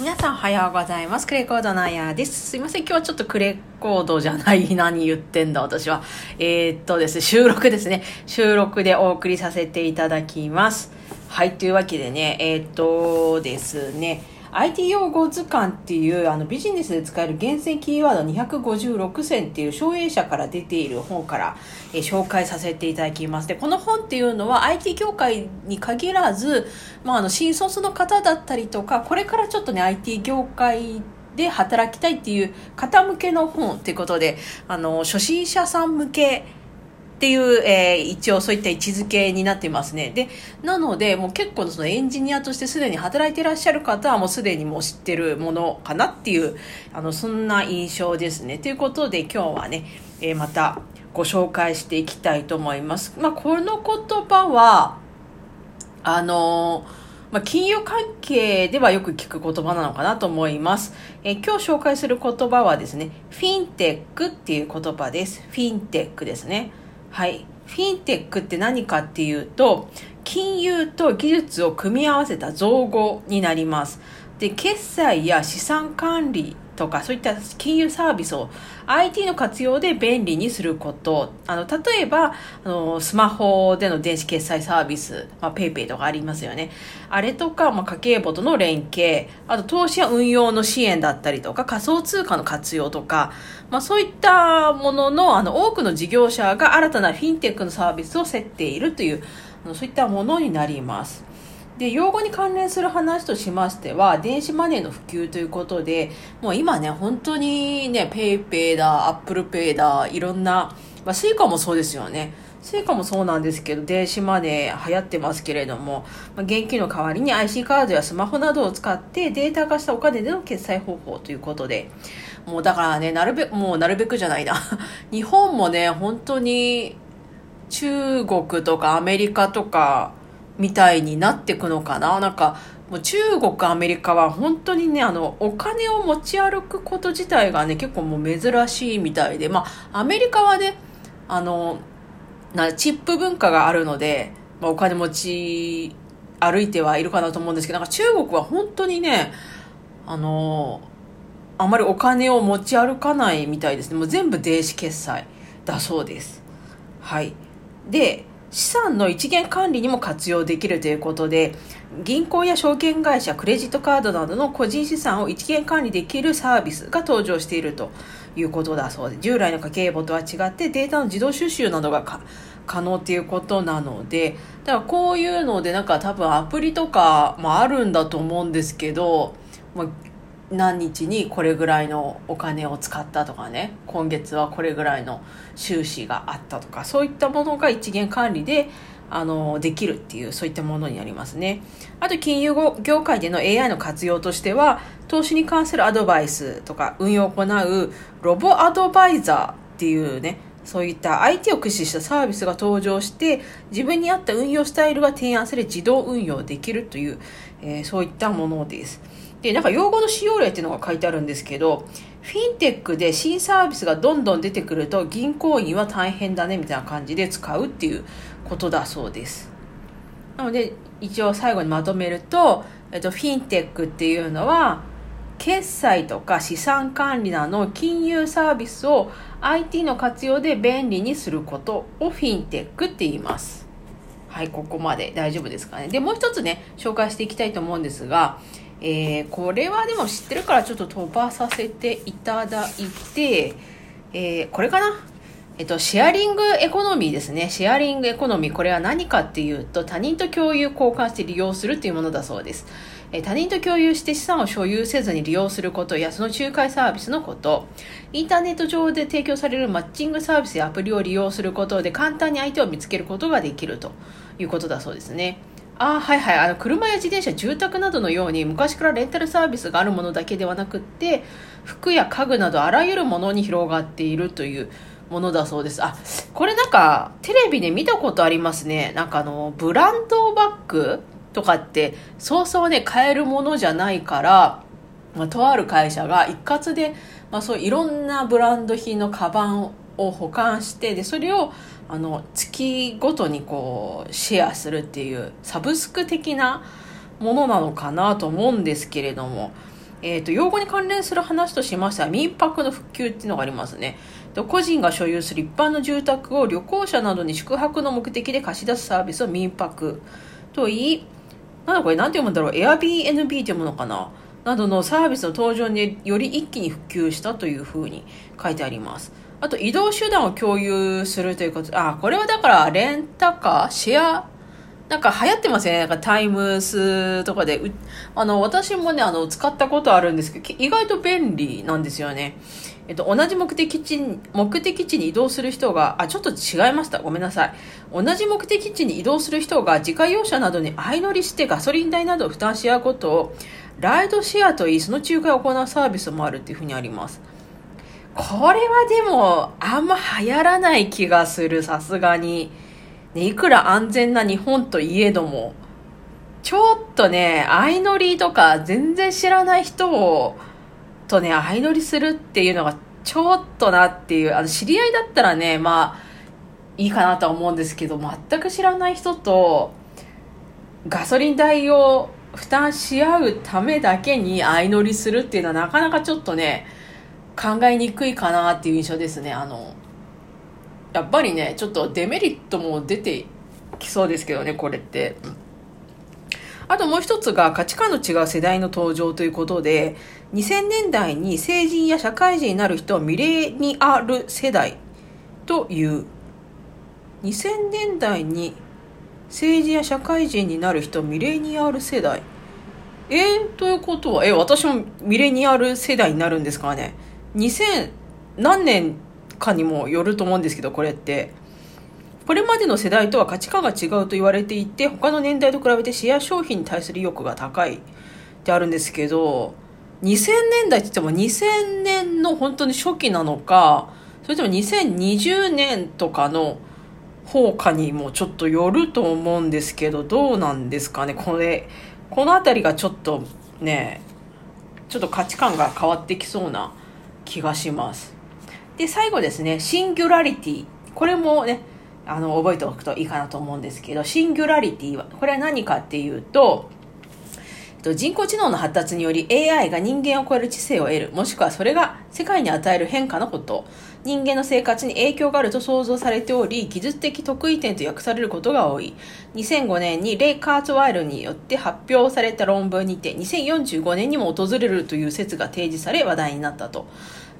皆さんおはようございます。クレコードのあやです。すいません。今日はちょっとクレコードじゃない。何言ってんだ、私は。えー、っとですね、収録ですね。収録でお送りさせていただきます。はい、というわけでね、えー、っとですね、IT 用語図鑑っていうあのビジネスで使える厳選キーワード256選っていう省営者から出ている本から、えー紹介させていただきます。で、この本っていうのは IT 業界に限らず、まあ、あの新卒の方だったりとか、これからちょっとね IT 業界で働きたいっていう方向けの本っていうことで、あの、初心者さん向けっていう、えー一応そういった位置づけになってますね。で、なので、もう結構そのエンジニアとしてすでに働いていらっしゃる方はもうすでにもう知ってるものかなっていう、あの、そんな印象ですね。ということで今日はね、えーまたご紹介していきたいと思います。まあ、この言葉は、あのまあ、金融関係ではよく聞く言葉なのかなと思います。え今日紹介する言葉はですね、フィンテックっていう言葉です。フィンテックですね。はい。フィンテックって何かっていうと、金融と技術を組み合わせた造語になります。で、決済や資産管理とか、そういった金融サービスを IT の活用で便利にすること。あの、例えば、あの、スマホでの電子決済サービス、まあ、ペイペイとかありますよね。あれとか、まあ、家計簿との連携、あと投資や運用の支援だったりとか、仮想通貨の活用とか、まあ、そういったものの、あの、多くの事業者が新たなフィンテックのサービスを競っているという、そういったものになります。で用語に関連する話としましては電子マネーの普及ということでもう今ね本当にねペイペイだアップルペイだいろんな、まあ、スイカもそうですよね。スイカもそうなんですけど電子マネー流行ってますけれども、まあ、現金の代わりに IC カードやスマホなどを使ってデータ化したお金での決済方法ということで。もうだからねなるべくもうなるべくじゃないな。日本もね本当に中国とかアメリカとかみたいになってくのかな？なんかもう中国アメリカは本当にねあのお金を持ち歩くこと自体がね結構もう珍しいみたいでまあアメリカはねあのなチップ文化があるので、まあ、お金持ち歩いてはいるかなと思うんですけどなんか中国は本当にねあのあまりお金を持ち歩かないみたいですね。もう全部電子決済だそうです。はい。で資産の一元管理にも活用できるということで銀行や証券会社クレジットカードなどの個人資産を一元管理できるサービスが登場しているということだそうで従来の家計簿とは違ってデータの自動収集などが可能っていうことなのでだからこういうのでなんか多分アプリとかもあるんだと思うんですけど、まあ何日にこれぐらいのお金を使ったとかね今月はこれぐらいの収支があったとかそういったものが一元管理であのできるっていうそういったものになりますね。あと金融業界での AI の活用としては投資に関するアドバイスとか運用を行うロボアドバイザーっていうねそういった IT を駆使したサービスが登場して自分に合った運用スタイルが提案され自動運用できるという、えーそういったものです。でなんか用語の使用例っていうのが書いてあるんですけどフィンテックで新サービスがどんどん出てくると銀行員は大変だねみたいな感じで使うっていうことだそうです。なので一応最後にまとめると、えっと、フィンテックっていうのは決済とか資産管理などの金融サービスを IT の活用で便利にすることをフィンテックって言います。はいここまで大丈夫ですかね。でもう一つね紹介していきたいと思うんですがえーこれはでも知ってるからちょっと飛ばさせていただいて、えーこれかな？えっと、シェアリングエコノミーですね。シェアリングエコノミー。これは何かっていうと、他人と共有、交換して利用するというものだそうです。え他人と共有して資産を所有せずに利用することや、その仲介サービスのこと、インターネット上で提供されるマッチングサービスやアプリを利用することで、簡単に相手を見つけることができるということだそうですね。あはいはい。あの車や自転車住宅などのように昔からレンタルサービスがあるものだけではなくって服や家具などあらゆるものに広がっているというものだそうです。あこれなんかテレビで見たことありますね。なんかあのブランドバッグとかってそうそうね買えるものじゃないから、まあ、とある会社が一括で、まあ、そういろんなブランド品のカバンを保管してでそれをあの月ごとにこうシェアするっていうサブスク的なものなのかなと思うんですけれどもえーと、用語に関連する話としましては民泊の復旧っていうのがありますね。個人が所有する一般の住宅を旅行者などに宿泊の目的で貸し出すサービスを民泊といいなんだこれなんて読むんだろう。Airbnb って読むのかな。などのサービスの登場により一気に普及したというふうに書いてありますあと移動手段を共有するということあこれはだからレンタカーシェアなんか流行ってますね。なんかタイムスとかで。あの、私もね、あの、使ったことあるんですけど、意外と便利なんですよね。えっと、同じ目的地に、目的地に移動する人が、あ、ちょっと違いました。ごめんなさい。同じ目的地に移動する人が自家用車などに相乗りしてガソリン代などを負担し合うことを、ライドシェアといい、その仲介を行うサービスもあるっていうふうにあります。これはでも、あんま流行らない気がする、さすがに。ね、いくら安全な日本といえども、ちょっとね、相乗りとか全然知らない人を、とね、相乗りするっていうのがちょっとなっていう、あの、知り合いだったらね、まあ、いいかなとは思うんですけど、全く知らない人と、ガソリン代を負担し合うためだけに相乗りするっていうのはなかなかちょっとね、考えにくいかなっていう印象ですね。あの、やっぱりねちょっとデメリットも出てきそうですけどねこれって。あともう一つが価値観の違う世代の登場ということで2000年代に成人や社会人になる人をミレニアル世代という2000年代に成人や社会人になる人ミレニアル世代。えー、ということはえ私もミレニアル世代になるんですかね。2000何年かにもよると思うんですけどこれって。これまでの世代とは価値観が違うと言われていて他の年代と比べてシェア商品に対する意欲が高い。ってあるんですけど2000年代って言っても2000年の本当に初期なのかそれとも2020年とかの方かにもちょっとよると思うんですけどどうなんですかね。これこの辺りがちょっとねちょっと価値観が変わってきそうな気がします。で、最後ですね、シンギュラリティ。これもね、あの、覚えておくといいかなと思うんですけど、シンギュラリティは、これは何かっていうと、人工知能の発達により AI が人間を超える知性を得る、もしくはそれが世界に与える変化のこと、人間の生活に影響があると想像されており、技術的得意点と訳されることが多い。2005年にレイ・カーツワイルによって発表された論文にて、2045年にも訪れるという説が提示され話題になったと。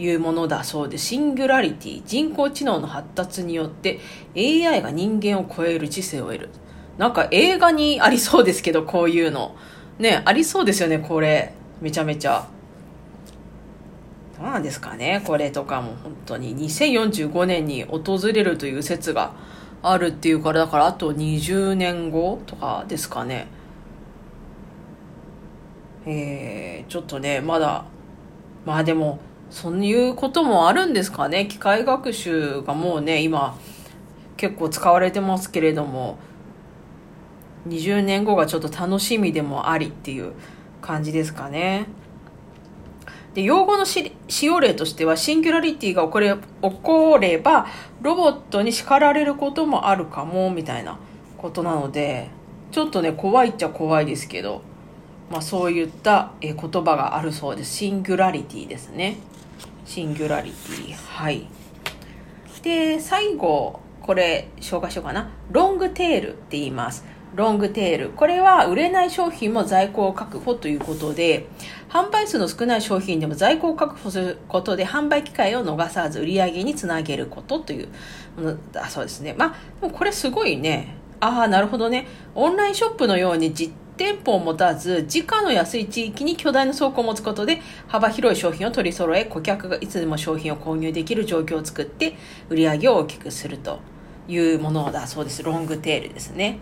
いうものだそうでシンギュラリティ人工知能の発達によって AI が人間を超える知性を得るなんか映画にありそうですけどこういうのねありそうですよねこれ。めちゃめちゃ。どうなんですかねこれとかも。本当に。2045年に訪れるという説があるっていうからだからあと20年後とかですかね。えー、ちょっとねまだまあでもそういうこともあるんですかね。機械学習がもうね今結構使われてますけれども。20年後がちょっと楽しみでもありっていう感じですかね。で用語の使用例としてはシンギュラリティが起これ起こればロボットに叱られることもあるかもみたいなことなのでちょっとね怖いっちゃ怖いですけど、まあ、そういった言葉があるそうですシンギュラリティですね。シンギュラリティ。はい。で、最後、これ紹介しようかな。ロングテールって言います。ロングテール。これは売れない商品も在庫を確保ということで、販売数の少ない商品でも在庫を確保することで販売機会を逃さず売り上げにつなげることというものだそうですね。まあ、これすごいね。ああ、なるほどね。オンラインショップのように実店舗を持たず、時価の安い地域に巨大な倉庫を持つことで、幅広い商品を取り揃え、顧客がいつでも商品を購入できる状況を作って、売り上げを大きくするというものだそうです。ロングテールですね。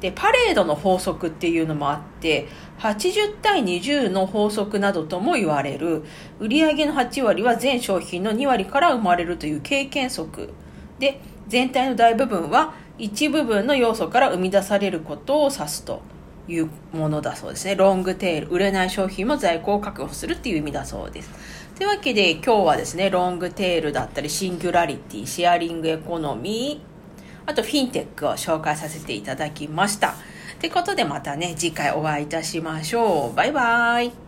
で、パレードの法則っていうのもあって、80対20の法則などとも言われる、売上の8割は全商品の2割から生まれるという経験則で、全体の大部分は一部分の要素から生み出されることを指すと。いうものだそうですね。ロングテール、売れない商品も在庫を確保するっていう意味だそうです。というわけで今日はですね、ロングテールだったり、シンギュラリティ、シェアリングエコノミー、あとフィンテックを紹介させていただきました。ってことでまたね、次回お会いいたしましょう。バイバーイ。